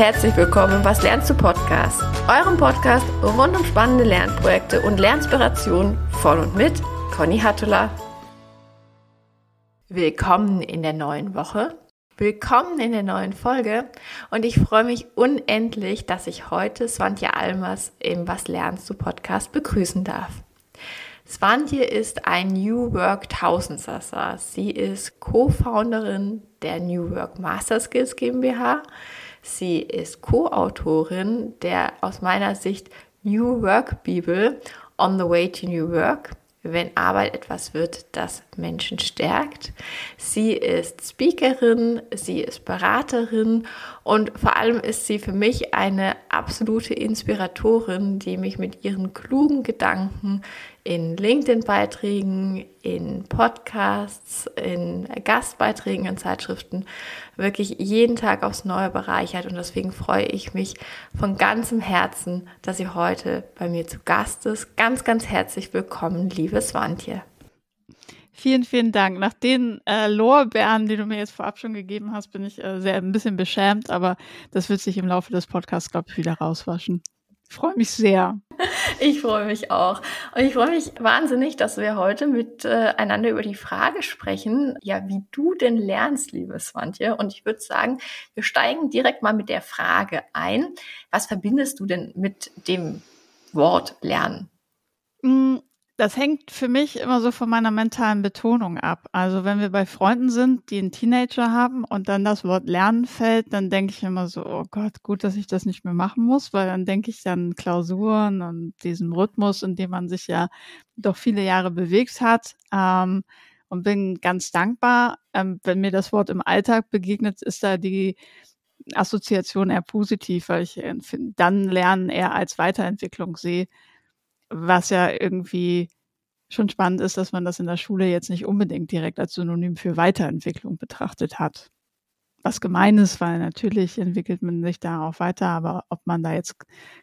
herzlich willkommen im Was lernst du Podcast, eurem Podcast rund um spannende Lernprojekte und Lernspirationen von und mit Conny Hattula. Willkommen in der neuen Woche. Willkommen in der neuen Folge und ich freue mich unendlich, dass ich heute Swantje Almers im Was lernst du Podcast begrüßen darf. Swantje ist ein New Work Tausendsasser. Sie ist Co-Founderin der New Work Master Skills GmbH. Sie ist Co-Autorin der aus meiner Sicht New Work Bibel On the Way to New Work wenn Arbeit etwas wird, das Menschen stärkt. Sie ist Speakerin, sie ist Beraterin und vor allem ist sie für mich eine absolute Inspiratorin, die mich mit ihren klugen Gedanken in LinkedIn-Beiträgen, in Podcasts, in Gastbeiträgen in Zeitschriften wirklich jeden Tag aufs Neue bereichert. Und deswegen freue ich mich von ganzem Herzen, dass sie heute bei mir zu Gast ist. Ganz, ganz herzlich willkommen, liebe Swantje. Vielen, vielen Dank. Nach den äh, Lorbeeren, die du mir jetzt vorab schon gegeben hast, bin ich äh, sehr ein bisschen beschämt, aber das wird sich im Laufe des Podcasts, glaube ich, wieder rauswaschen. Ich freue mich sehr. Ich freue mich auch. Und ich freue mich wahnsinnig, dass wir heute miteinander äh, über die Frage sprechen, ja, wie du denn lernst, liebe Swantje. Und ich würde sagen, wir steigen direkt mal mit der Frage ein. Was verbindest du denn mit dem Wort lernen? Das hängt für mich immer so von meiner mentalen Betonung ab. Also wenn wir bei Freunden sind, die einen Teenager haben und dann das Wort Lernen fällt, dann denke ich immer so, oh Gott, gut, dass ich das nicht mehr machen muss, weil dann denke ich an Klausuren und diesen Rhythmus, in dem man sich ja doch viele Jahre bewegt hat. Ähm, und bin ganz dankbar, ähm, wenn mir das Wort im Alltag begegnet, ist da die Assoziation eher positiv, weil ich äh, dann Lernen eher als Weiterentwicklung sehe was ja irgendwie schon spannend ist, dass man das in der Schule jetzt nicht unbedingt direkt als Synonym für Weiterentwicklung betrachtet hat. Was gemein ist, weil natürlich entwickelt man sich da auch weiter, aber ob man da jetzt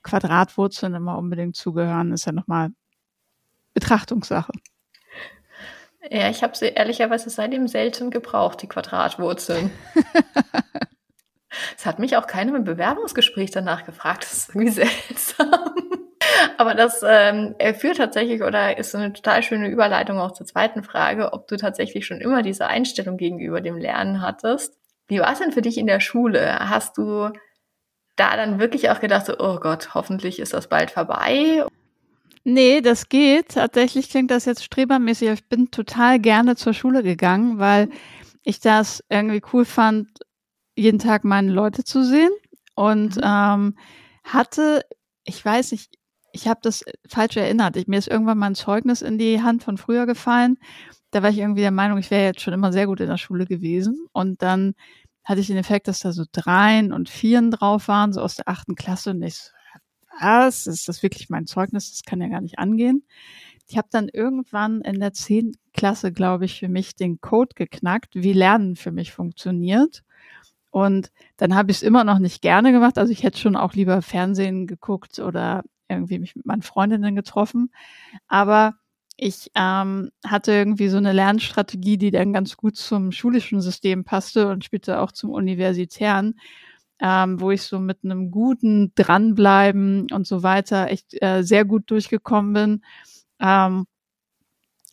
Quadratwurzeln immer unbedingt zugehören, ist ja nochmal Betrachtungssache. Ja, ich habe sie ehrlicherweise seitdem selten gebraucht, die Quadratwurzeln. Es hat mich auch keiner im Bewerbungsgespräch danach gefragt. Das ist irgendwie seltsam. Aber das ähm, führt tatsächlich oder ist so eine total schöne Überleitung auch zur zweiten Frage, ob du tatsächlich schon immer diese Einstellung gegenüber dem Lernen hattest. Wie war es denn für dich in der Schule? Hast du da dann wirklich auch gedacht, so, oh Gott, hoffentlich ist das bald vorbei? Nee, das geht. Tatsächlich klingt das jetzt strebermäßig. Ich bin total gerne zur Schule gegangen, weil ich das irgendwie cool fand, jeden Tag meine Leute zu sehen und mhm. ähm, hatte, ich weiß nicht, ich habe das falsch erinnert. Ich, mir ist irgendwann mal ein Zeugnis in die Hand von früher gefallen. Da war ich irgendwie der Meinung, ich wäre jetzt schon immer sehr gut in der Schule gewesen. Und dann hatte ich den Effekt, dass da so Dreien und Vieren drauf waren, so aus der achten Klasse. Und ich so, was? Ist das wirklich mein Zeugnis? Das kann ja gar nicht angehen. Ich habe dann irgendwann in der zehnten Klasse, glaube ich, für mich den Code geknackt, wie Lernen für mich funktioniert. Und dann habe ich es immer noch nicht gerne gemacht. Also ich hätte schon auch lieber Fernsehen geguckt oder irgendwie mich mit meinen Freundinnen getroffen. Aber ich ähm, hatte irgendwie so eine Lernstrategie, die dann ganz gut zum schulischen System passte und später auch zum universitären, ähm, wo ich so mit einem guten Dranbleiben und so weiter echt äh, sehr gut durchgekommen bin. Ähm,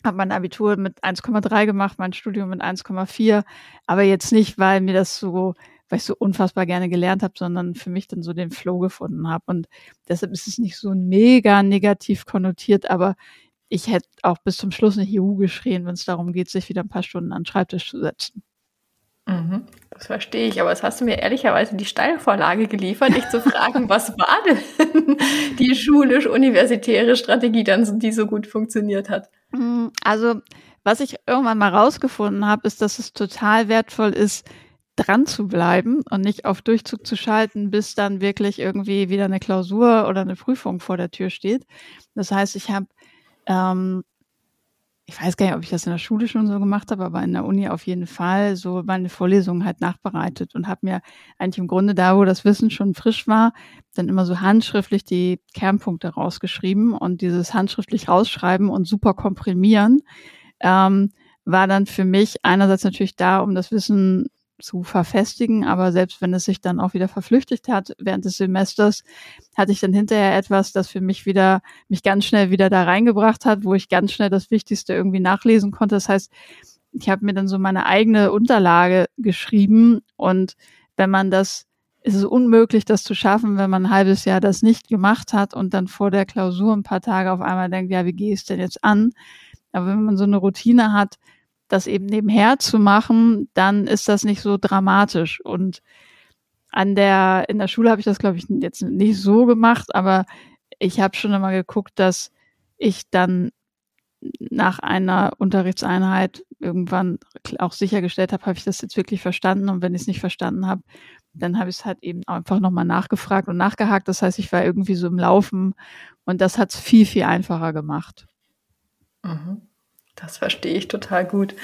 habe mein Abitur mit 1,3 gemacht, mein Studium mit 1,4, aber jetzt nicht, weil mir das so weil ich so unfassbar gerne gelernt habe, sondern für mich dann so den Flow gefunden habe. Und deshalb ist es nicht so mega negativ konnotiert, aber ich hätte auch bis zum Schluss nicht Juhu geschrien, wenn es darum geht, sich wieder ein paar Stunden an den Schreibtisch zu setzen. Mhm, das verstehe ich, aber es hast du mir ehrlicherweise die Steilvorlage geliefert, dich zu fragen, was war denn die schulisch-universitäre Strategie dann, die so gut funktioniert hat? Mm, also, was ich irgendwann mal rausgefunden habe, ist, dass es total wertvoll ist, dran zu bleiben und nicht auf Durchzug zu schalten, bis dann wirklich irgendwie wieder eine Klausur oder eine Prüfung vor der Tür steht. Das heißt, ich habe, ähm, ich weiß gar nicht, ob ich das in der Schule schon so gemacht habe, aber in der Uni auf jeden Fall so meine Vorlesungen halt nachbereitet und habe mir eigentlich im Grunde da, wo das Wissen schon frisch war, dann immer so handschriftlich die Kernpunkte rausgeschrieben und dieses handschriftlich rausschreiben und super komprimieren. Ähm, war dann für mich einerseits natürlich da, um das Wissen zu verfestigen. Aber selbst wenn es sich dann auch wieder verflüchtigt hat während des Semesters, hatte ich dann hinterher etwas, das für mich wieder, mich ganz schnell wieder da reingebracht hat, wo ich ganz schnell das Wichtigste irgendwie nachlesen konnte. Das heißt, ich habe mir dann so meine eigene Unterlage geschrieben und wenn man das, ist es unmöglich, das zu schaffen, wenn man ein halbes Jahr das nicht gemacht hat und dann vor der Klausur ein paar Tage auf einmal denkt, ja, wie gehe ich es denn jetzt an? Aber wenn man so eine Routine hat, das eben nebenher zu machen, dann ist das nicht so dramatisch. Und an der, in der Schule habe ich das, glaube ich, jetzt nicht so gemacht, aber ich habe schon immer geguckt, dass ich dann nach einer Unterrichtseinheit irgendwann auch sichergestellt habe, habe ich das jetzt wirklich verstanden und wenn ich es nicht verstanden habe, dann habe ich es halt eben einfach nochmal nachgefragt und nachgehakt. Das heißt, ich war irgendwie so im Laufen und das hat es viel, viel einfacher gemacht. Mhm. Das verstehe ich total gut.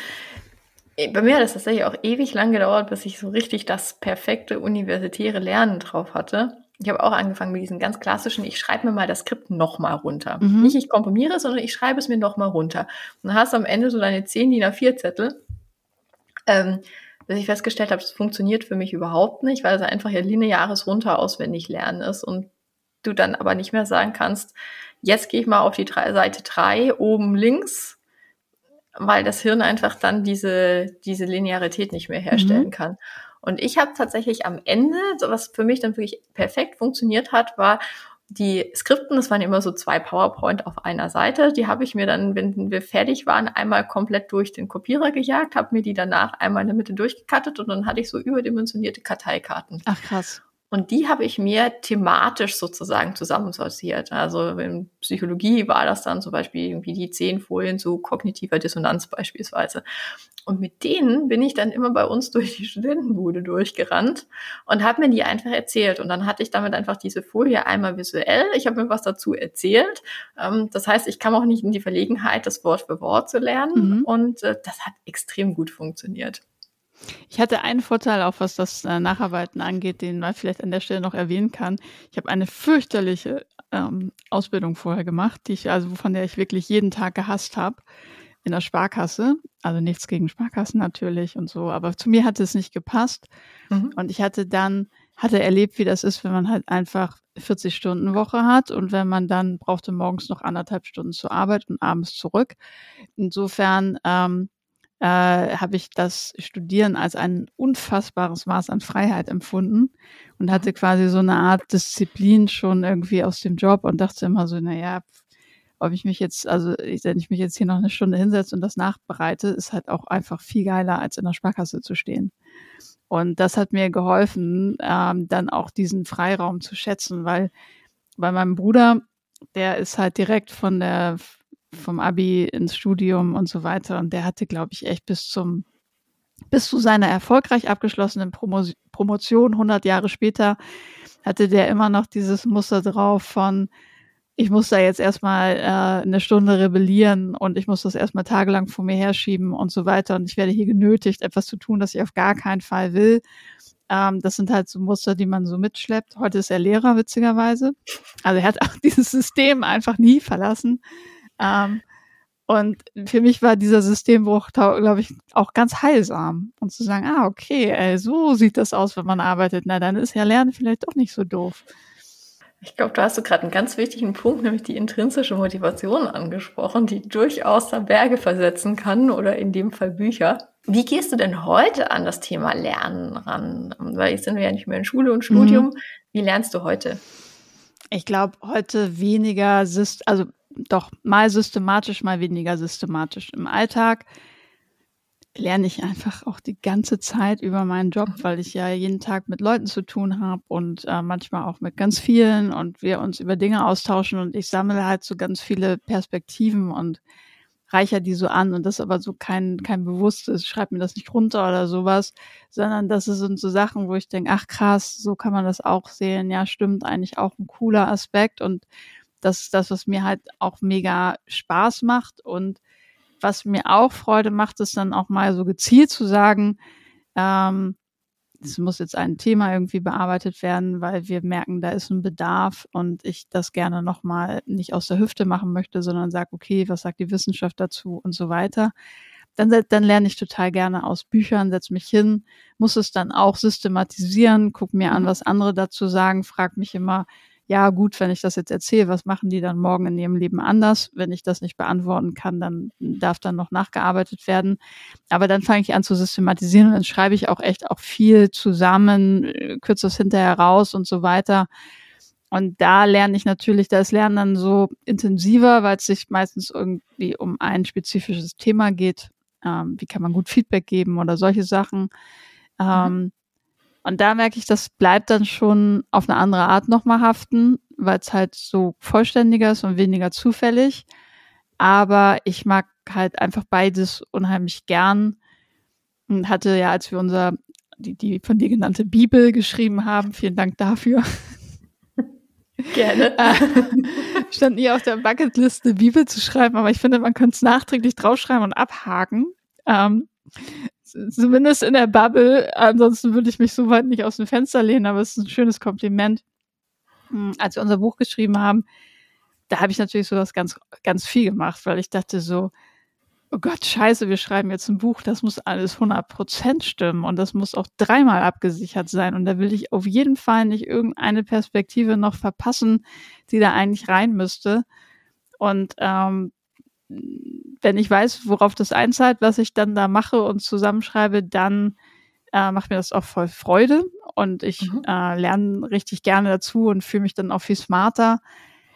Äh, bei mir hat es tatsächlich auch ewig lang gedauert, bis ich so richtig das perfekte universitäre Lernen drauf hatte. Ich habe auch angefangen mit diesen ganz klassischen, ich schreibe mir mal das Skript nochmal runter. Mhm. Nicht ich komprimiere, sondern ich schreibe es mir nochmal runter. Und dann hast du am Ende so deine 10 DIN A4 Zettel. Ähm, bis ich festgestellt habe, das funktioniert für mich überhaupt nicht, weil es einfach ja lineares runter auswendig lernen ist und du dann aber nicht mehr sagen kannst, jetzt gehe ich mal auf die drei, Seite 3 oben links, weil das Hirn einfach dann diese, diese Linearität nicht mehr herstellen mhm. kann. Und ich habe tatsächlich am Ende, so was für mich dann wirklich perfekt funktioniert hat, war die Skripten, das waren immer so zwei PowerPoint auf einer Seite, die habe ich mir dann, wenn wir fertig waren, einmal komplett durch den Kopierer gejagt, habe mir die danach einmal in der Mitte durchgekattet und dann hatte ich so überdimensionierte Karteikarten. Ach krass. Und die habe ich mir thematisch sozusagen zusammensortiert. Also in Psychologie war das dann zum Beispiel irgendwie die zehn Folien zu kognitiver Dissonanz beispielsweise. Und mit denen bin ich dann immer bei uns durch die Studentenbude durchgerannt und habe mir die einfach erzählt. Und dann hatte ich damit einfach diese Folie einmal visuell. Ich habe mir was dazu erzählt. Ähm, das heißt, ich kam auch nicht in die Verlegenheit, das Wort für Wort zu lernen. Mhm. Und äh, das hat extrem gut funktioniert. Ich hatte einen Vorteil, auch was das äh, Nacharbeiten angeht, den man vielleicht an der Stelle noch erwähnen kann. Ich habe eine fürchterliche ähm, Ausbildung vorher gemacht, die ich, also von der ich wirklich jeden Tag gehasst habe in der Sparkasse. Also nichts gegen Sparkassen natürlich und so, aber zu mir hatte es nicht gepasst. Mhm. Und ich hatte dann, hatte erlebt, wie das ist, wenn man halt einfach 40 Stunden Woche hat und wenn man dann brauchte morgens noch anderthalb Stunden zur Arbeit und abends zurück. Insofern ähm, äh, habe ich das Studieren als ein unfassbares Maß an Freiheit empfunden und hatte mhm. quasi so eine Art Disziplin schon irgendwie aus dem Job und dachte immer so, naja, ob ich mich jetzt, also wenn ich mich jetzt hier noch eine Stunde hinsetze und das nachbereite, ist halt auch einfach viel geiler, als in der Sparkasse zu stehen. Und das hat mir geholfen, ähm, dann auch diesen Freiraum zu schätzen, weil bei meinem Bruder, der ist halt direkt von der vom Abi ins Studium und so weiter. Und der hatte, glaube ich, echt bis zum, bis zu seiner erfolgreich abgeschlossenen Promo Promotion 100 Jahre später, hatte der immer noch dieses Muster drauf von, ich muss da jetzt erstmal äh, eine Stunde rebellieren und ich muss das erstmal tagelang vor mir herschieben und so weiter. Und ich werde hier genötigt, etwas zu tun, das ich auf gar keinen Fall will. Ähm, das sind halt so Muster, die man so mitschleppt. Heute ist er Lehrer, witzigerweise. Also er hat auch dieses System einfach nie verlassen. Ähm, und für mich war dieser Systembruch, glaube ich, auch ganz heilsam. Und zu sagen, ah, okay, ey, so sieht das aus, wenn man arbeitet. Na, dann ist ja Lernen vielleicht doch nicht so doof. Ich glaube, du hast so gerade einen ganz wichtigen Punkt, nämlich die intrinsische Motivation angesprochen, die durchaus da Berge versetzen kann oder in dem Fall Bücher. Wie gehst du denn heute an das Thema Lernen ran? Weil jetzt sind wir ja nicht mehr in Schule und Studium. Mhm. Wie lernst du heute? Ich glaube, heute weniger, also doch mal systematisch, mal weniger systematisch. Im Alltag lerne ich einfach auch die ganze Zeit über meinen Job, weil ich ja jeden Tag mit Leuten zu tun habe und äh, manchmal auch mit ganz vielen und wir uns über Dinge austauschen und ich sammle halt so ganz viele Perspektiven und reicher die so an und das aber so kein, kein bewusstes, schreib mir das nicht runter oder sowas, sondern das sind so Sachen, wo ich denke, ach krass, so kann man das auch sehen, ja stimmt, eigentlich auch ein cooler Aspekt und das ist das, was mir halt auch mega Spaß macht und was mir auch Freude macht, ist dann auch mal so gezielt zu sagen, ähm, es muss jetzt ein Thema irgendwie bearbeitet werden, weil wir merken, da ist ein Bedarf und ich das gerne nochmal nicht aus der Hüfte machen möchte, sondern sage, okay, was sagt die Wissenschaft dazu und so weiter. dann, dann lerne ich total gerne aus Büchern, setze mich hin, muss es dann auch systematisieren, guck mir an, was andere dazu sagen, frag mich immer, ja gut, wenn ich das jetzt erzähle, was machen die dann morgen in ihrem Leben anders? Wenn ich das nicht beantworten kann, dann darf dann noch nachgearbeitet werden. Aber dann fange ich an zu systematisieren und dann schreibe ich auch echt auch viel zusammen, äh, kürze es hinterher raus und so weiter. Und da lerne ich natürlich, da ist Lernen dann so intensiver, weil es sich meistens irgendwie um ein spezifisches Thema geht. Ähm, wie kann man gut Feedback geben oder solche Sachen. Mhm. Und da merke ich, das bleibt dann schon auf eine andere Art nochmal haften, weil es halt so vollständiger ist und weniger zufällig. Aber ich mag halt einfach beides unheimlich gern und hatte ja, als wir unser, die, die von dir genannte Bibel geschrieben haben, vielen Dank dafür. Gerne. Äh, stand nie auf der Bucketliste, Bibel zu schreiben, aber ich finde, man könnte es nachträglich draufschreiben und abhaken. Ähm, zumindest in der Bubble. Ansonsten würde ich mich so weit nicht aus dem Fenster lehnen, aber es ist ein schönes Kompliment. Hm, als wir unser Buch geschrieben haben, da habe ich natürlich sowas ganz, ganz viel gemacht, weil ich dachte so, oh Gott, scheiße, wir schreiben jetzt ein Buch, das muss alles 100% stimmen und das muss auch dreimal abgesichert sein und da will ich auf jeden Fall nicht irgendeine Perspektive noch verpassen, die da eigentlich rein müsste. Und ähm, wenn ich weiß, worauf das einzahlt, was ich dann da mache und zusammenschreibe, dann äh, macht mir das auch voll Freude und ich mhm. äh, lerne richtig gerne dazu und fühle mich dann auch viel smarter.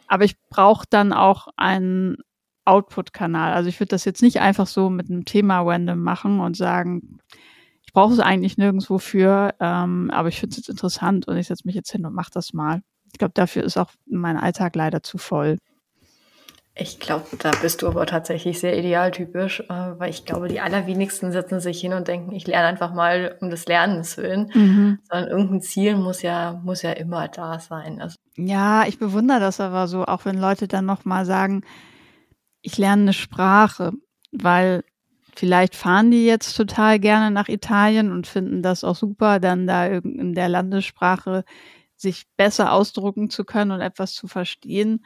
Aber ich brauche dann auch einen Output-Kanal. Also ich würde das jetzt nicht einfach so mit einem Thema random machen und sagen, ich brauche es eigentlich nirgendwo für, ähm, aber ich finde es jetzt interessant und ich setze mich jetzt hin und mache das mal. Ich glaube, dafür ist auch mein Alltag leider zu voll. Ich glaube, da bist du aber tatsächlich sehr idealtypisch, äh, weil ich glaube, die allerwenigsten setzen sich hin und denken, ich lerne einfach mal um des Lernens willen, mhm. sondern irgendein Ziel muss ja, muss ja immer da sein. Also ja, ich bewundere das aber so, auch wenn Leute dann nochmal sagen, ich lerne eine Sprache, weil vielleicht fahren die jetzt total gerne nach Italien und finden das auch super, dann da in der Landessprache sich besser ausdrucken zu können und etwas zu verstehen.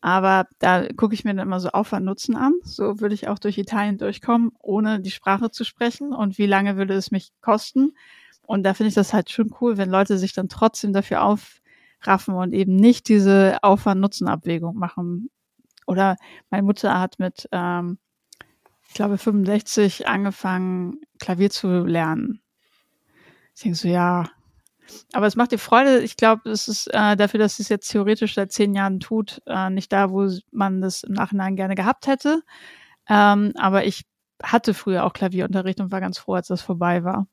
Aber da gucke ich mir dann immer so Aufwand Nutzen an. So würde ich auch durch Italien durchkommen, ohne die Sprache zu sprechen. Und wie lange würde es mich kosten? Und da finde ich das halt schon cool, wenn Leute sich dann trotzdem dafür aufraffen und eben nicht diese Aufwand-Nutzen-Abwägung machen. Oder meine Mutter hat mit, ähm, ich glaube, 65 angefangen, Klavier zu lernen. Ich denke so, ja, aber es macht dir Freude. Ich glaube, es ist äh, dafür, dass es jetzt theoretisch seit zehn Jahren tut, äh, nicht da, wo man das im Nachhinein gerne gehabt hätte. Ähm, aber ich hatte früher auch Klavierunterricht und war ganz froh, als das vorbei war.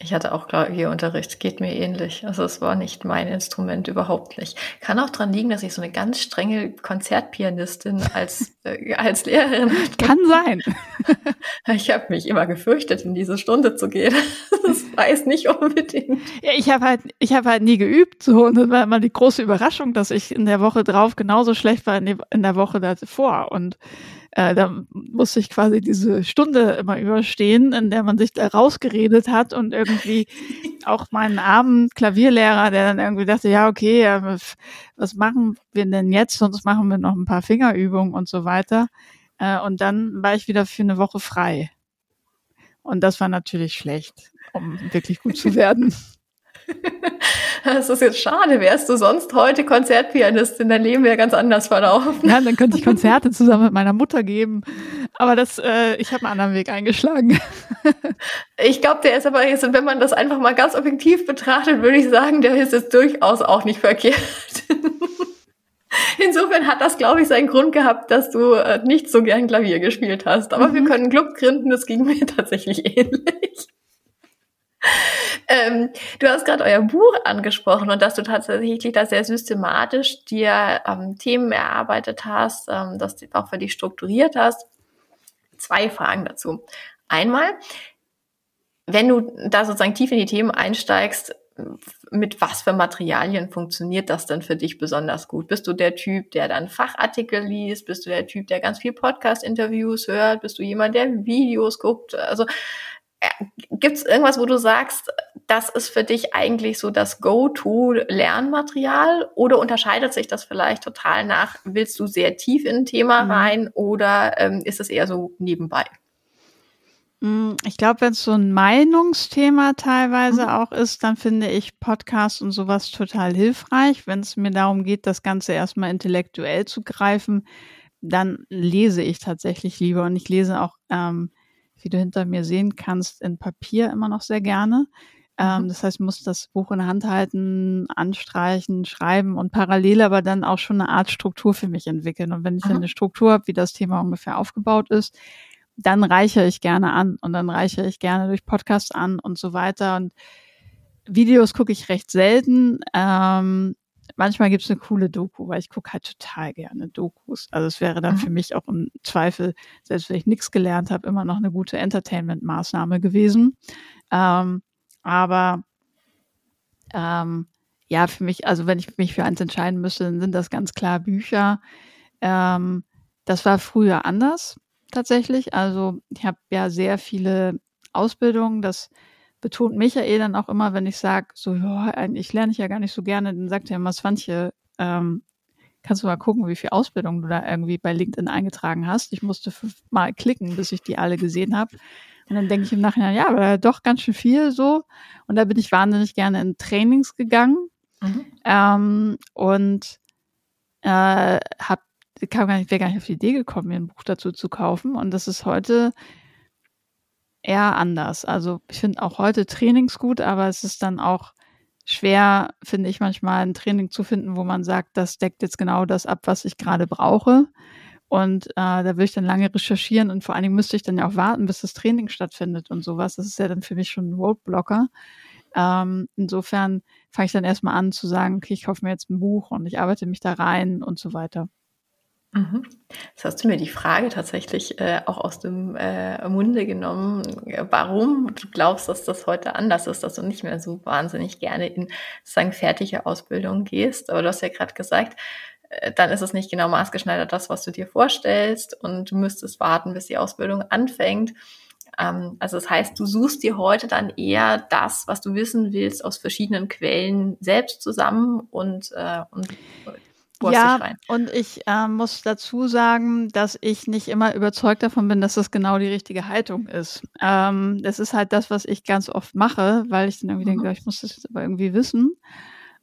Ich hatte auch Klavierunterricht, geht mir ähnlich. Also es war nicht mein Instrument, überhaupt nicht. Kann auch dran liegen, dass ich so eine ganz strenge Konzertpianistin als, äh, als Lehrerin hatte. Kann sein. Ich habe mich immer gefürchtet, in diese Stunde zu gehen. Das weiß nicht unbedingt. Ja, ich habe halt, ich habe halt nie geübt. So, und das war immer die große Überraschung, dass ich in der Woche drauf genauso schlecht war in der Woche davor. Und äh, da musste ich quasi diese Stunde immer überstehen, in der man sich da rausgeredet hat und irgendwie auch meinen armen Klavierlehrer, der dann irgendwie dachte, ja, okay, was machen wir denn jetzt? Sonst machen wir noch ein paar Fingerübungen und so weiter. Äh, und dann war ich wieder für eine Woche frei. Und das war natürlich schlecht, um wirklich gut zu werden. Das ist jetzt schade. Wärst du sonst heute Konzertpianistin, dein Leben wäre ganz anders verlaufen. Ja, dann könnte ich Konzerte zusammen mit meiner Mutter geben. Aber das, äh, ich habe einen anderen Weg eingeschlagen. Ich glaube, der ist aber jetzt, wenn man das einfach mal ganz objektiv betrachtet, würde ich sagen, der ist jetzt durchaus auch nicht verkehrt. Insofern hat das, glaube ich, seinen Grund gehabt, dass du äh, nicht so gern Klavier gespielt hast. Aber mhm. wir können Club gründen, das ging mir tatsächlich ähnlich. Ähm, du hast gerade euer Buch angesprochen und dass du tatsächlich da sehr systematisch dir ähm, Themen erarbeitet hast, ähm, dass du auch für dich strukturiert hast. Zwei Fragen dazu. Einmal, wenn du da sozusagen tief in die Themen einsteigst, mit was für Materialien funktioniert das denn für dich besonders gut? Bist du der Typ, der dann Fachartikel liest? Bist du der Typ, der ganz viel Podcast-Interviews hört? Bist du jemand, der Videos guckt? Also Gibt es irgendwas, wo du sagst, das ist für dich eigentlich so das Go-To-Lernmaterial? Oder unterscheidet sich das vielleicht total nach, willst du sehr tief in ein Thema mhm. rein oder ähm, ist es eher so nebenbei? Mm, ich glaube, wenn es so ein Meinungsthema teilweise mhm. auch ist, dann finde ich Podcasts und sowas total hilfreich. Wenn es mir darum geht, das Ganze erstmal intellektuell zu greifen, dann lese ich tatsächlich lieber. Und ich lese auch, ähm, wie du hinter mir sehen kannst, in Papier immer noch sehr gerne. Ähm, mhm. das heißt, ich muss das Buch in der Hand halten, anstreichen, schreiben und parallel aber dann auch schon eine Art Struktur für mich entwickeln. Und wenn ich dann eine Struktur habe, wie das Thema ungefähr aufgebaut ist, dann reichere ich gerne an und dann reichere ich gerne durch Podcasts an und so weiter. Und Videos gucke ich recht selten. Ähm, manchmal gibt es eine coole Doku, weil ich gucke halt total gerne Dokus. Also es wäre dann mhm. für mich auch im Zweifel, selbst wenn ich nichts gelernt habe, immer noch eine gute Entertainment-Maßnahme gewesen. Ähm, aber ähm, ja, für mich, also wenn ich mich für eins entscheiden müsste, dann sind das ganz klar Bücher. Ähm, das war früher anders tatsächlich. Also ich habe ja sehr viele Ausbildungen. Das betont Michael dann auch immer, wenn ich sage, so, ja, ich lerne ich ja gar nicht so gerne, dann sagt er immer, Swantje, ähm, kannst du mal gucken, wie viel Ausbildung du da irgendwie bei LinkedIn eingetragen hast. Ich musste fünfmal klicken, bis ich die alle gesehen habe. Und dann denke ich im Nachhinein, ja, aber doch ganz schön viel so. Und da bin ich wahnsinnig gerne in Trainings gegangen mhm. ähm, und äh, kam gar nicht, wäre gar nicht auf die Idee gekommen, mir ein Buch dazu zu kaufen. Und das ist heute eher anders. Also ich finde auch heute Trainings gut, aber es ist dann auch schwer, finde ich manchmal, ein Training zu finden, wo man sagt, das deckt jetzt genau das ab, was ich gerade brauche. Und äh, da will ich dann lange recherchieren und vor allen Dingen müsste ich dann ja auch warten, bis das Training stattfindet und sowas. Das ist ja dann für mich schon ein Roadblocker. Ähm, insofern fange ich dann erstmal an zu sagen, okay, ich kaufe mir jetzt ein Buch und ich arbeite mich da rein und so weiter. Mhm. Jetzt hast du mir die Frage tatsächlich äh, auch aus dem äh, Munde genommen, warum du glaubst, dass das heute anders ist, dass du nicht mehr so wahnsinnig gerne in sozusagen fertige Ausbildung gehst. Aber du hast ja gerade gesagt, äh, dann ist es nicht genau maßgeschneidert das, was du dir vorstellst und du müsstest warten, bis die Ausbildung anfängt. Ähm, also das heißt, du suchst dir heute dann eher das, was du wissen willst, aus verschiedenen Quellen selbst zusammen und, äh, und ja, und ich äh, muss dazu sagen, dass ich nicht immer überzeugt davon bin, dass das genau die richtige Haltung ist. Ähm, das ist halt das, was ich ganz oft mache, weil ich dann irgendwie mhm. denke, ich muss das jetzt aber irgendwie wissen.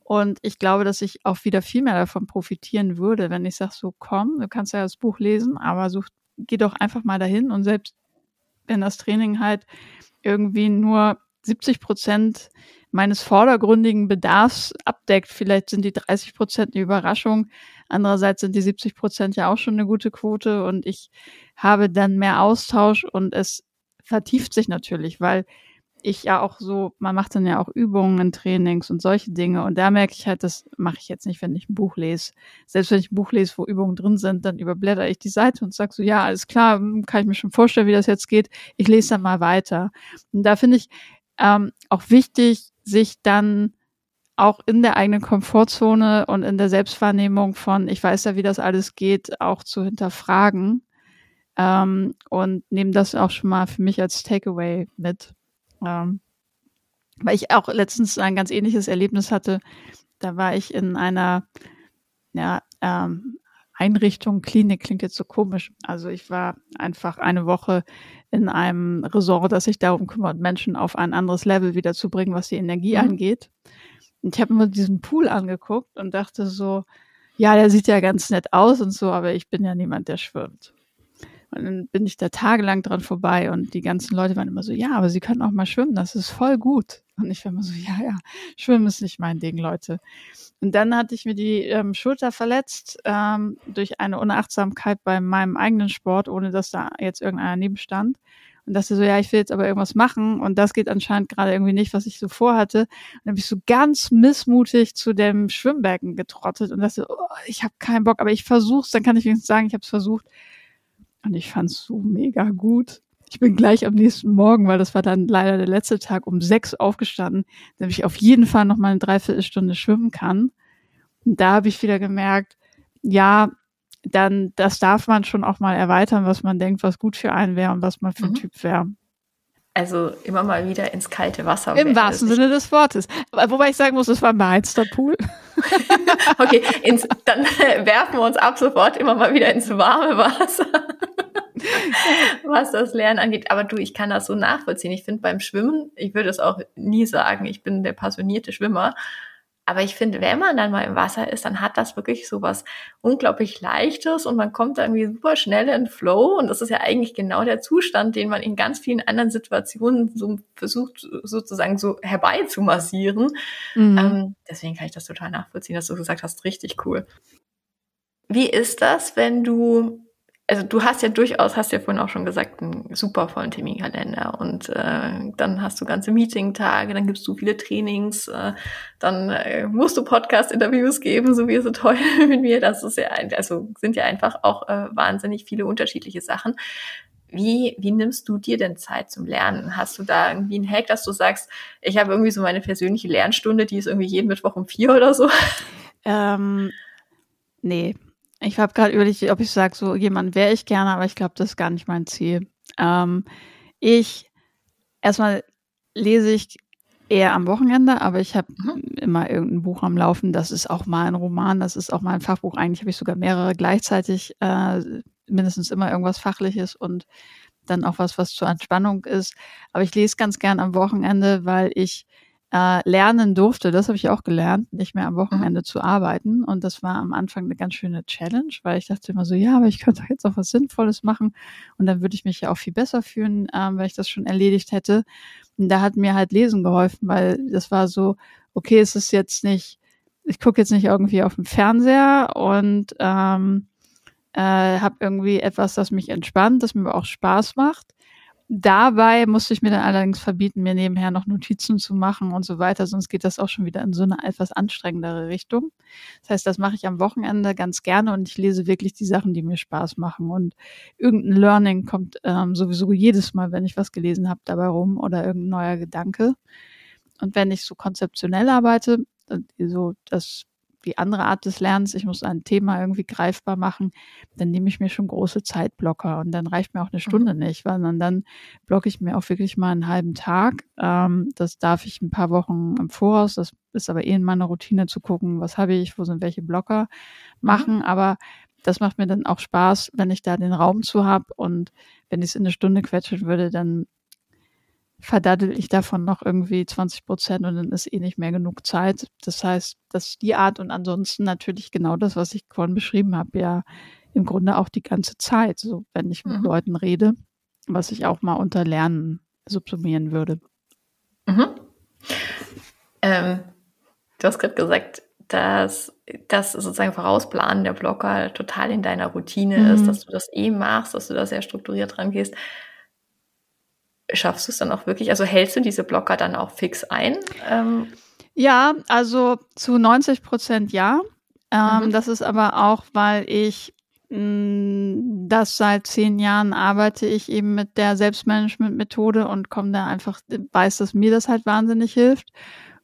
Und ich glaube, dass ich auch wieder viel mehr davon profitieren würde, wenn ich sage, so komm, du kannst ja das Buch lesen, aber such, geh doch einfach mal dahin und selbst wenn das Training halt irgendwie nur 70 Prozent meines vordergründigen Bedarfs abdeckt. Vielleicht sind die 30 Prozent eine Überraschung. Andererseits sind die 70 Prozent ja auch schon eine gute Quote und ich habe dann mehr Austausch und es vertieft sich natürlich, weil ich ja auch so, man macht dann ja auch Übungen in Trainings und solche Dinge. Und da merke ich halt, das mache ich jetzt nicht, wenn ich ein Buch lese. Selbst wenn ich ein Buch lese, wo Übungen drin sind, dann überblätter ich die Seite und sage so, ja, alles klar, kann ich mir schon vorstellen, wie das jetzt geht. Ich lese dann mal weiter. Und da finde ich ähm, auch wichtig, sich dann auch in der eigenen Komfortzone und in der Selbstwahrnehmung von, ich weiß ja, wie das alles geht, auch zu hinterfragen. Ähm, und nehme das auch schon mal für mich als Takeaway mit. Ähm, weil ich auch letztens ein ganz ähnliches Erlebnis hatte. Da war ich in einer ja, ähm, Einrichtung, Klinik klingt jetzt so komisch. Also ich war einfach eine Woche in einem Resort, das sich darum kümmert, Menschen auf ein anderes Level wieder zu bringen, was die Energie mhm. angeht. Und ich habe mir diesen Pool angeguckt und dachte so, ja, der sieht ja ganz nett aus und so, aber ich bin ja niemand, der schwimmt. Und dann bin ich da tagelang dran vorbei und die ganzen Leute waren immer so, ja, aber sie können auch mal schwimmen, das ist voll gut. Und ich war immer so, ja, ja, schwimmen ist nicht mein Ding, Leute. Und dann hatte ich mir die ähm, Schulter verletzt ähm, durch eine Unachtsamkeit bei meinem eigenen Sport, ohne dass da jetzt irgendeiner nebenstand. Und dachte so, ja, ich will jetzt aber irgendwas machen und das geht anscheinend gerade irgendwie nicht, was ich so vorhatte. Und dann bin ich so ganz missmutig zu dem Schwimmbecken getrottet und dachte, oh, ich habe keinen Bock, aber ich versuch's, dann kann ich wenigstens sagen, ich habe es versucht. Und ich fand's so mega gut. Ich bin gleich am nächsten Morgen, weil das war dann leider der letzte Tag, um sechs aufgestanden, damit ich auf jeden Fall noch mal eine Dreiviertelstunde schwimmen kann. Und da habe ich wieder gemerkt, ja, dann das darf man schon auch mal erweitern, was man denkt, was gut für einen wäre und was man für ein mhm. Typ wäre. Also immer mal wieder ins kalte Wasser. Im wahrsten Sinne des Wortes. Wobei ich sagen muss, es war ein beheizter Pool. okay, ins, dann werfen wir uns ab sofort immer mal wieder ins warme Wasser. was das Lernen angeht. Aber du, ich kann das so nachvollziehen. Ich finde beim Schwimmen, ich würde es auch nie sagen, ich bin der passionierte Schwimmer. Aber ich finde, wenn man dann mal im Wasser ist, dann hat das wirklich so was unglaublich Leichtes und man kommt irgendwie super schnell in Flow. Und das ist ja eigentlich genau der Zustand, den man in ganz vielen anderen Situationen so versucht, sozusagen so herbeizumassieren. Mhm. Ähm, deswegen kann ich das total nachvollziehen, dass du gesagt hast, richtig cool. Wie ist das, wenn du also du hast ja durchaus, hast ja vorhin auch schon gesagt, einen super vollen Terminkalender und äh, dann hast du ganze Meeting-Tage, dann gibst du viele Trainings, äh, dann äh, musst du Podcast-Interviews geben, so wie so toll mit mir. Das ist ja, also sind ja einfach auch äh, wahnsinnig viele unterschiedliche Sachen. Wie, wie nimmst du dir denn Zeit zum Lernen? Hast du da irgendwie einen Hack, dass du sagst, ich habe irgendwie so meine persönliche Lernstunde, die ist irgendwie jeden Mittwoch um vier oder so? Ähm, nee, ich habe gerade überlegt, ob ich sage, so jemand wäre ich gerne, aber ich glaube, das ist gar nicht mein Ziel. Ähm, ich, erstmal lese ich eher am Wochenende, aber ich habe mhm. immer irgendein Buch am Laufen. Das ist auch mal ein Roman, das ist auch mal ein Fachbuch. Eigentlich habe ich sogar mehrere gleichzeitig, äh, mindestens immer irgendwas Fachliches und dann auch was, was zur Entspannung ist. Aber ich lese ganz gern am Wochenende, weil ich äh, lernen durfte, das habe ich auch gelernt, nicht mehr am Wochenende mhm. zu arbeiten. Und das war am Anfang eine ganz schöne Challenge, weil ich dachte immer so, ja, aber ich könnte doch jetzt auch was Sinnvolles machen und dann würde ich mich ja auch viel besser fühlen, ähm, weil ich das schon erledigt hätte. Und da hat mir halt Lesen geholfen, weil das war so, okay, es ist jetzt nicht, ich gucke jetzt nicht irgendwie auf dem Fernseher und ähm, äh, habe irgendwie etwas, das mich entspannt, das mir auch Spaß macht Dabei musste ich mir dann allerdings verbieten, mir nebenher noch Notizen zu machen und so weiter, sonst geht das auch schon wieder in so eine etwas anstrengendere Richtung. Das heißt, das mache ich am Wochenende ganz gerne und ich lese wirklich die Sachen, die mir Spaß machen. Und irgendein Learning kommt ähm, sowieso jedes Mal, wenn ich was gelesen habe, dabei rum oder irgendein neuer Gedanke. Und wenn ich so konzeptionell arbeite, so das die andere Art des Lernens, ich muss ein Thema irgendwie greifbar machen, dann nehme ich mir schon große Zeitblocker und dann reicht mir auch eine. Stunde mhm. nicht, weil dann, dann blocke ich mir auch wirklich mal einen halben Tag. Ähm, das darf ich ein paar Wochen im Voraus, das ist aber eh in meiner Routine zu gucken, was habe ich, wo sind welche Blocker mhm. machen, mhm. aber das macht mir dann auch Spaß, wenn ich da den Raum zu habe und wenn ich es in eine Stunde quetschen würde, dann verdaddel ich davon noch irgendwie 20 Prozent und dann ist eh nicht mehr genug Zeit. Das heißt, das ist die Art und ansonsten natürlich genau das, was ich vorhin beschrieben habe, ja im Grunde auch die ganze Zeit, so wenn ich mit mhm. Leuten rede, was ich auch mal unter Lernen subsumieren würde. Mhm. Ähm, du hast gerade gesagt, dass das sozusagen Vorausplanen der Blocker total in deiner Routine mhm. ist, dass du das eh machst, dass du da sehr strukturiert dran gehst schaffst du es dann auch wirklich? Also hältst du diese Blocker dann auch fix ein? Ähm ja, also zu 90 Prozent ja. Ähm, mhm. Das ist aber auch, weil ich mm, das seit zehn Jahren arbeite ich eben mit der Selbstmanagement-Methode und komme da einfach, weiß, dass mir das halt wahnsinnig hilft.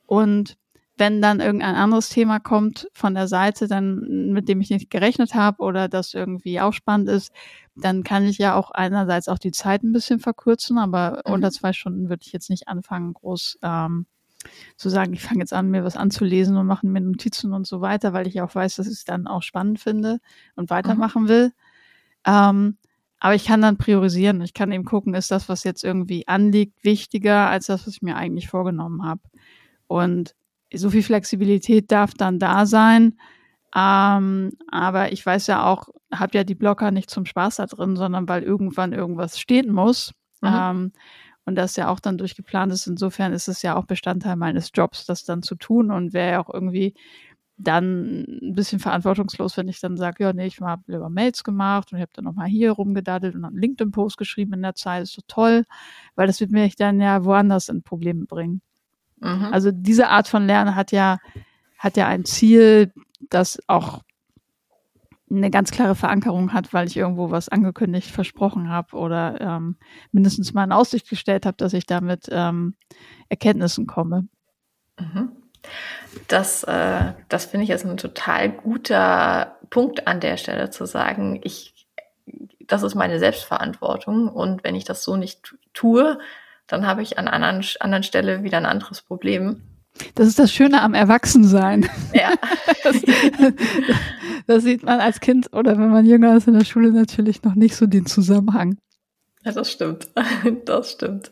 Und wenn dann irgendein anderes Thema kommt von der Seite, dann mit dem ich nicht gerechnet habe oder das irgendwie auch spannend ist, dann kann ich ja auch einerseits auch die Zeit ein bisschen verkürzen, aber mhm. unter zwei Stunden würde ich jetzt nicht anfangen, groß ähm, zu sagen, ich fange jetzt an, mir was anzulesen und machen mir Notizen und so weiter, weil ich auch weiß, dass ich es dann auch spannend finde und weitermachen mhm. will. Ähm, aber ich kann dann priorisieren. Ich kann eben gucken, ist das, was jetzt irgendwie anliegt, wichtiger als das, was ich mir eigentlich vorgenommen habe. Und so viel Flexibilität darf dann da sein. Ähm, aber ich weiß ja auch, habe ja die Blocker nicht zum Spaß da drin, sondern weil irgendwann irgendwas stehen muss. Mhm. Ähm, und das ja auch dann durchgeplant ist. Insofern ist es ja auch Bestandteil meines Jobs, das dann zu tun und wäre ja auch irgendwie dann ein bisschen verantwortungslos, wenn ich dann sage, ja, nee, ich habe lieber Mails gemacht und ich habe dann nochmal hier rumgedaddelt und einen LinkedIn-Post geschrieben in der Zeit, ist so toll, weil das wird mich dann ja woanders in Probleme bringen. Mhm. Also diese Art von Lernen hat ja, hat ja ein Ziel, das auch eine ganz klare Verankerung hat, weil ich irgendwo was angekündigt, versprochen habe oder ähm, mindestens mal in Aussicht gestellt habe, dass ich damit ähm, Erkenntnissen komme. Mhm. Das, äh, das finde ich jetzt ein total guter Punkt an der Stelle zu sagen, ich, das ist meine Selbstverantwortung und wenn ich das so nicht tue, dann habe ich an anderen, anderen Stelle wieder ein anderes Problem. Das ist das Schöne am Erwachsensein. Ja. Das sieht man als Kind oder wenn man jünger ist in der Schule natürlich noch nicht so den Zusammenhang. Ja, das stimmt. Das stimmt.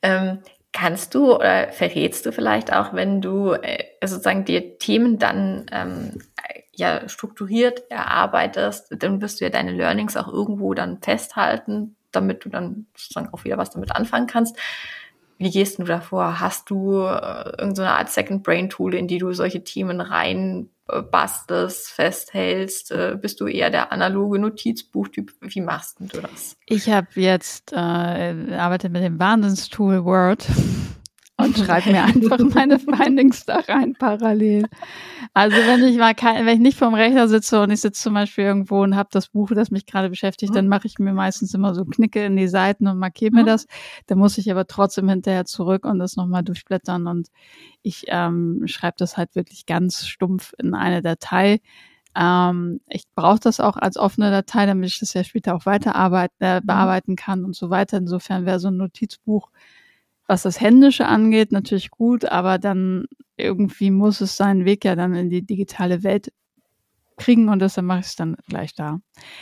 Ähm, kannst du oder verrätst du vielleicht auch, wenn du äh, sozusagen dir Themen dann ähm, ja strukturiert erarbeitest, dann wirst du ja deine Learnings auch irgendwo dann festhalten, damit du dann sozusagen auch wieder was damit anfangen kannst. Wie gehst du davor? Hast du äh, irgendeine Art Second Brain Tool, in die du solche Themen rein äh, bastelst, festhältst? Äh, bist du eher der analoge Notizbuchtyp? Wie machst du das? Ich habe jetzt äh, arbeite mit dem Wahnsinnstool Word und schreibe mir einfach meine Findings da rein parallel. Also wenn ich mal kein, wenn ich nicht vorm Rechner sitze und ich sitze zum Beispiel irgendwo und habe das Buch, das mich gerade beschäftigt, mhm. dann mache ich mir meistens immer so Knicke in die Seiten und markiere mir mhm. das. Dann muss ich aber trotzdem hinterher zurück und das nochmal durchblättern und ich ähm, schreibe das halt wirklich ganz stumpf in eine Datei. Ähm, ich brauche das auch als offene Datei, damit ich das ja später auch weiterarbeiten, äh, mhm. bearbeiten kann und so weiter. Insofern wäre so ein Notizbuch was das Händische angeht, natürlich gut, aber dann irgendwie muss es seinen Weg ja dann in die digitale Welt kriegen und deshalb mache ich es dann gleich da.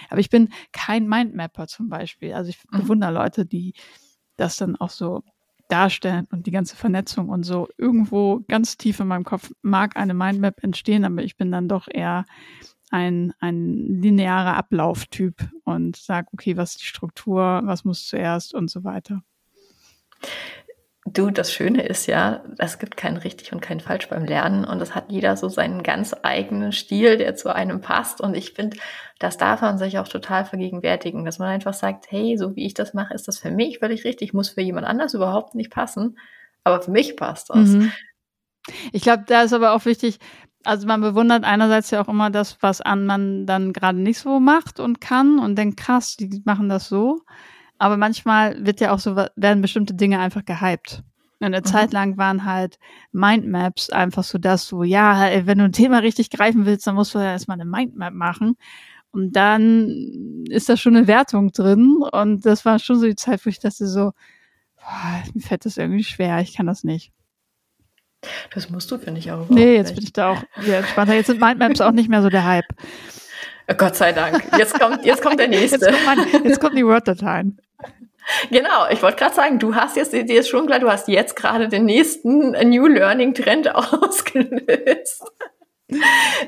Aber ich bin kein Mindmapper zum Beispiel. Also ich mhm. bewundere Leute, die das dann auch so darstellen und die ganze Vernetzung und so. Irgendwo ganz tief in meinem Kopf mag eine Mindmap entstehen, aber ich bin dann doch eher ein, ein linearer Ablauftyp und sage, okay, was ist die Struktur, was muss zuerst und so weiter. Du, das Schöne ist ja, es gibt kein richtig und kein falsch beim Lernen und es hat jeder so seinen ganz eigenen Stil, der zu einem passt. Und ich finde, das darf man sich auch total vergegenwärtigen, dass man einfach sagt, hey, so wie ich das mache, ist das für mich völlig richtig, muss für jemand anders überhaupt nicht passen, aber für mich passt das. Mhm. Ich glaube, da ist aber auch wichtig, also man bewundert einerseits ja auch immer das, was an man dann gerade nicht so macht und kann und denkt, krass, die machen das so. Aber manchmal wird ja auch so, werden bestimmte Dinge einfach gehypt. Eine mhm. Zeit lang waren halt Mindmaps einfach so das so, ja, wenn du ein Thema richtig greifen willst, dann musst du ja erstmal eine Mindmap machen. Und dann ist da schon eine Wertung drin. Und das war schon so die Zeit, wo ich dachte so, boah, mir fällt das irgendwie schwer, ich kann das nicht. Das musst du, finde ich auch. Nee, jetzt bin ich da auch wieder entspannter. Jetzt sind Mindmaps auch nicht mehr so der Hype. Gott sei Dank. Jetzt kommt, jetzt kommt der nächste. Jetzt, kommt man, jetzt kommen die Word-Dateien. Genau, ich wollte gerade sagen, du hast jetzt, dir ist schon klar, du hast jetzt gerade den nächsten New Learning Trend ausgelöst.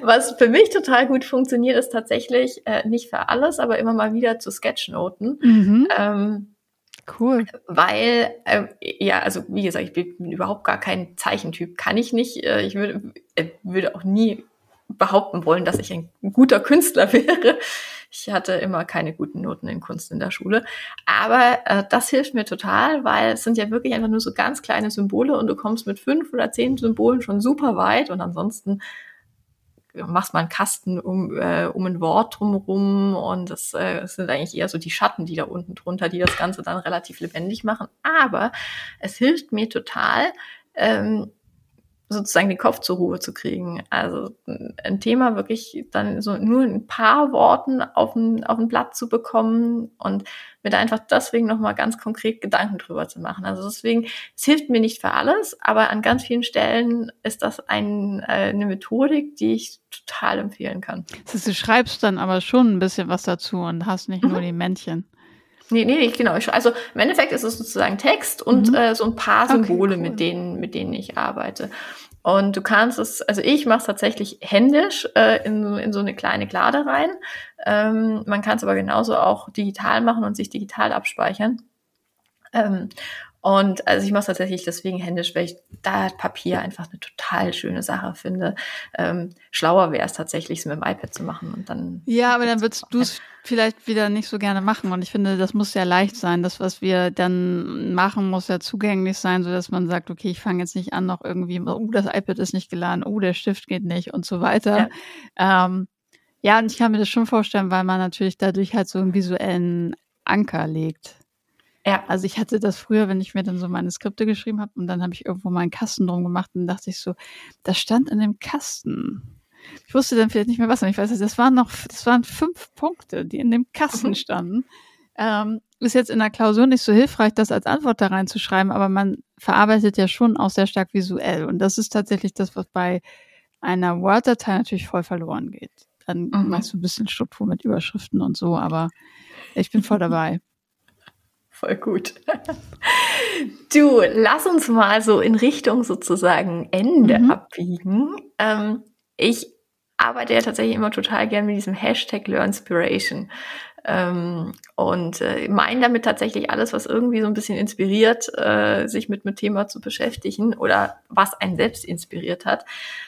Was für mich total gut funktioniert, ist tatsächlich äh, nicht für alles, aber immer mal wieder zu Sketchnoten. Mhm. Ähm, cool. Weil, äh, ja, also wie gesagt, ich bin überhaupt gar kein Zeichentyp. Kann ich nicht. Äh, ich würde, äh, würde auch nie behaupten wollen, dass ich ein guter Künstler wäre. Ich hatte immer keine guten Noten in Kunst in der Schule. Aber äh, das hilft mir total, weil es sind ja wirklich einfach nur so ganz kleine Symbole und du kommst mit fünf oder zehn Symbolen schon super weit und ansonsten machst einen Kasten um, äh, um ein Wort drumherum und das, äh, sind eigentlich eher so die Schatten, die da unten drunter, die das Ganze dann relativ lebendig machen. Aber es hilft mir total, ähm, sozusagen den Kopf zur Ruhe zu kriegen. Also ein Thema wirklich dann so nur ein paar Worten auf ein, auf ein Blatt zu bekommen und mir da einfach deswegen nochmal ganz konkret Gedanken drüber zu machen. Also deswegen, es hilft mir nicht für alles, aber an ganz vielen Stellen ist das ein, äh, eine Methodik, die ich total empfehlen kann. Das heißt, du schreibst dann aber schon ein bisschen was dazu und hast nicht mhm. nur die Männchen. Nee, nee, nicht genau. Also im Endeffekt ist es sozusagen Text und mhm. äh, so ein paar Symbole, okay, cool. mit denen, mit denen ich arbeite. Und du kannst es, also ich mache es tatsächlich händisch äh, in, in so eine kleine Klade rein. Ähm, man kann es aber genauso auch digital machen und sich digital abspeichern. Ähm, und also ich mache es tatsächlich deswegen händisch, weil ich da Papier einfach eine total schöne Sache finde. Ähm, schlauer wäre es tatsächlich, es mit dem iPad zu machen und dann. Ja, aber dann würdest du es vielleicht wieder nicht so gerne machen. Und ich finde, das muss ja leicht sein. Das, was wir dann machen, muss ja zugänglich sein, so dass man sagt, okay, ich fange jetzt nicht an, noch irgendwie, oh, das iPad ist nicht geladen, oh, der Stift geht nicht und so weiter. Ja. Ähm, ja, und ich kann mir das schon vorstellen, weil man natürlich dadurch halt so einen visuellen Anker legt. Ja. Also ich hatte das früher, wenn ich mir dann so meine Skripte geschrieben habe und dann habe ich irgendwo mal einen Kasten drum gemacht und dachte ich so, das stand in dem Kasten. Ich wusste dann vielleicht nicht mehr was, und ich weiß nicht, das waren noch, das waren fünf Punkte, die in dem Kasten mhm. standen. Ähm, ist jetzt in der Klausur nicht so hilfreich, das als Antwort da reinzuschreiben, aber man verarbeitet ja schon auch sehr stark visuell. Und das ist tatsächlich das, was bei einer Word-Datei natürlich voll verloren geht. Dann mhm. machst du ein bisschen Struktur mit Überschriften und so, aber ich bin voll dabei. Voll gut. Du, lass uns mal so in Richtung sozusagen Ende mhm. abbiegen. Ähm, ich arbeite ja tatsächlich immer total gern mit diesem Hashtag LearnSpiration. Ähm, und äh, meine damit tatsächlich alles, was irgendwie so ein bisschen inspiriert, äh, sich mit dem Thema zu beschäftigen oder was einen selbst inspiriert hat.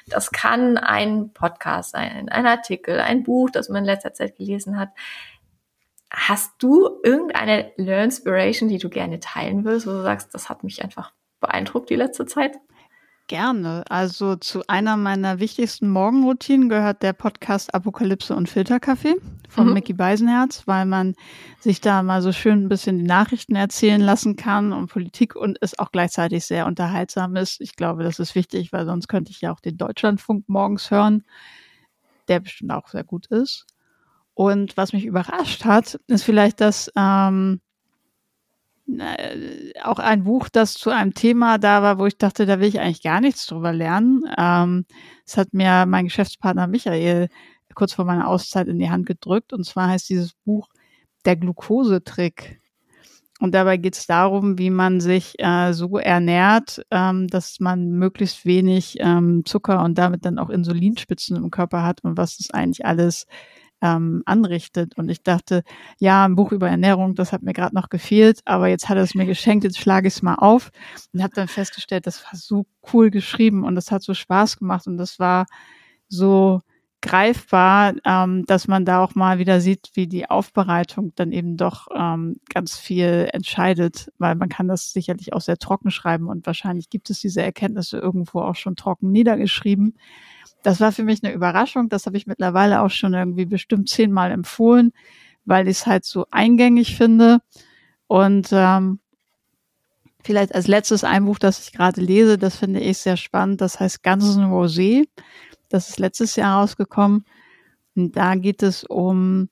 Das kann ein Podcast sein, ein Artikel, ein Buch, das man in letzter Zeit gelesen hat. Hast du irgendeine Learnspiration, die du gerne teilen willst, wo du sagst, das hat mich einfach beeindruckt die letzte Zeit? Gerne. Also zu einer meiner wichtigsten Morgenroutinen gehört der Podcast Apokalypse und Filterkaffee von mhm. Mickey Beisenherz, weil man sich da mal so schön ein bisschen die Nachrichten erzählen lassen kann und Politik und es auch gleichzeitig sehr unterhaltsam ist. Ich glaube, das ist wichtig, weil sonst könnte ich ja auch den Deutschlandfunk morgens hören, der bestimmt auch sehr gut ist. Und was mich überrascht hat, ist vielleicht, dass ähm, äh, auch ein Buch, das zu einem Thema da war, wo ich dachte, da will ich eigentlich gar nichts drüber lernen. Ähm, das hat mir mein Geschäftspartner Michael kurz vor meiner Auszeit in die Hand gedrückt. Und zwar heißt dieses Buch Der Glukosetrick. Und dabei geht es darum, wie man sich äh, so ernährt, ähm, dass man möglichst wenig ähm, Zucker und damit dann auch Insulinspitzen im Körper hat und was das eigentlich alles ähm, anrichtet. Und ich dachte, ja, ein Buch über Ernährung, das hat mir gerade noch gefehlt, aber jetzt hat er es mir geschenkt, jetzt schlage ich es mal auf und habe dann festgestellt, das war so cool geschrieben und das hat so Spaß gemacht und das war so greifbar, ähm, dass man da auch mal wieder sieht, wie die Aufbereitung dann eben doch ähm, ganz viel entscheidet, weil man kann das sicherlich auch sehr trocken schreiben und wahrscheinlich gibt es diese Erkenntnisse irgendwo auch schon trocken niedergeschrieben das war für mich eine Überraschung. Das habe ich mittlerweile auch schon irgendwie bestimmt zehnmal empfohlen, weil ich es halt so eingängig finde. Und ähm, vielleicht als letztes ein Buch, das ich gerade lese, das finde ich sehr spannend. Das heißt Ganzen Rosé. Das ist letztes Jahr rausgekommen. Und da geht es um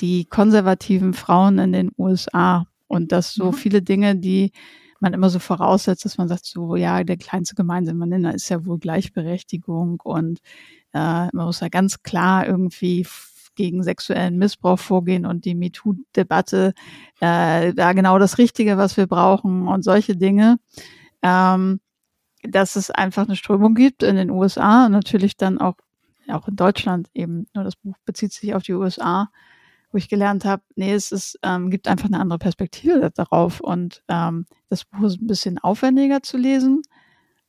die konservativen Frauen in den USA und dass so mhm. viele Dinge, die man immer so voraussetzt, dass man sagt, so ja, der kleinste gemeinsame Nenner ist ja wohl Gleichberechtigung und äh, man muss ja ganz klar irgendwie gegen sexuellen Missbrauch vorgehen und die MeToo-Debatte äh, da genau das Richtige, was wir brauchen und solche Dinge. Ähm, dass es einfach eine Strömung gibt in den USA und natürlich dann auch, auch in Deutschland eben, nur das Buch bezieht sich auf die USA, wo ich gelernt habe, nee, es ist, ähm, gibt einfach eine andere Perspektive darauf. Und ähm, das Buch ist ein bisschen aufwendiger zu lesen,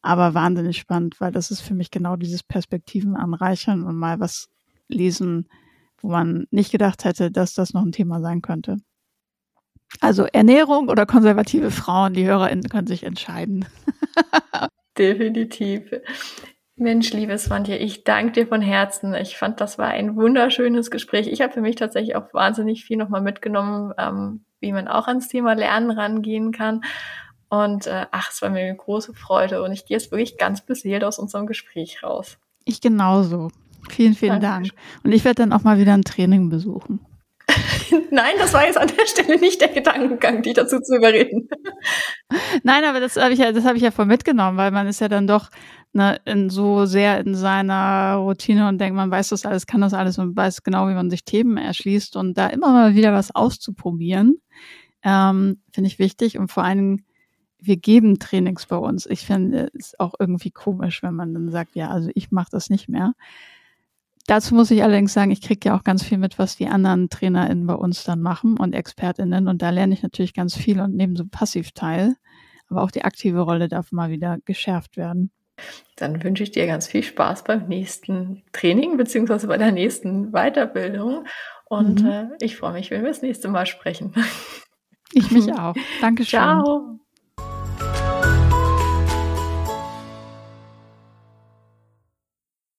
aber wahnsinnig spannend, weil das ist für mich genau dieses Perspektiven anreichern und mal was lesen, wo man nicht gedacht hätte, dass das noch ein Thema sein könnte. Also Ernährung oder konservative Frauen, die HörerInnen können sich entscheiden. Definitiv. Mensch, liebes Swantje, ich danke dir von Herzen. Ich fand, das war ein wunderschönes Gespräch. Ich habe für mich tatsächlich auch wahnsinnig viel nochmal mitgenommen, ähm, wie man auch ans Thema Lernen rangehen kann. Und äh, ach, es war mir eine große Freude und ich gehe jetzt wirklich ganz beseelt aus unserem Gespräch raus. Ich genauso. Vielen, vielen Danke. Dank. Und ich werde dann auch mal wieder ein Training besuchen. Nein, das war jetzt an der Stelle nicht der Gedankengang, die dazu zu überreden. Nein, aber das habe ich ja, das habe ich ja voll mitgenommen, weil man ist ja dann doch ne, in so sehr in seiner Routine und denkt, man weiß das alles, kann das alles und weiß genau, wie man sich Themen erschließt und da immer mal wieder was auszuprobieren, ähm, finde ich wichtig und vor allen Dingen, wir geben Trainings bei uns. Ich finde es auch irgendwie komisch, wenn man dann sagt, ja, also ich mache das nicht mehr. Dazu muss ich allerdings sagen, ich kriege ja auch ganz viel mit, was die anderen TrainerInnen bei uns dann machen und ExpertInnen. Und da lerne ich natürlich ganz viel und nehme so passiv teil. Aber auch die aktive Rolle darf mal wieder geschärft werden. Dann wünsche ich dir ganz viel Spaß beim nächsten Training beziehungsweise bei der nächsten Weiterbildung. Und mhm. äh, ich freue mich, wenn wir das nächste Mal sprechen. Ich mich auch. Dankeschön. Ciao.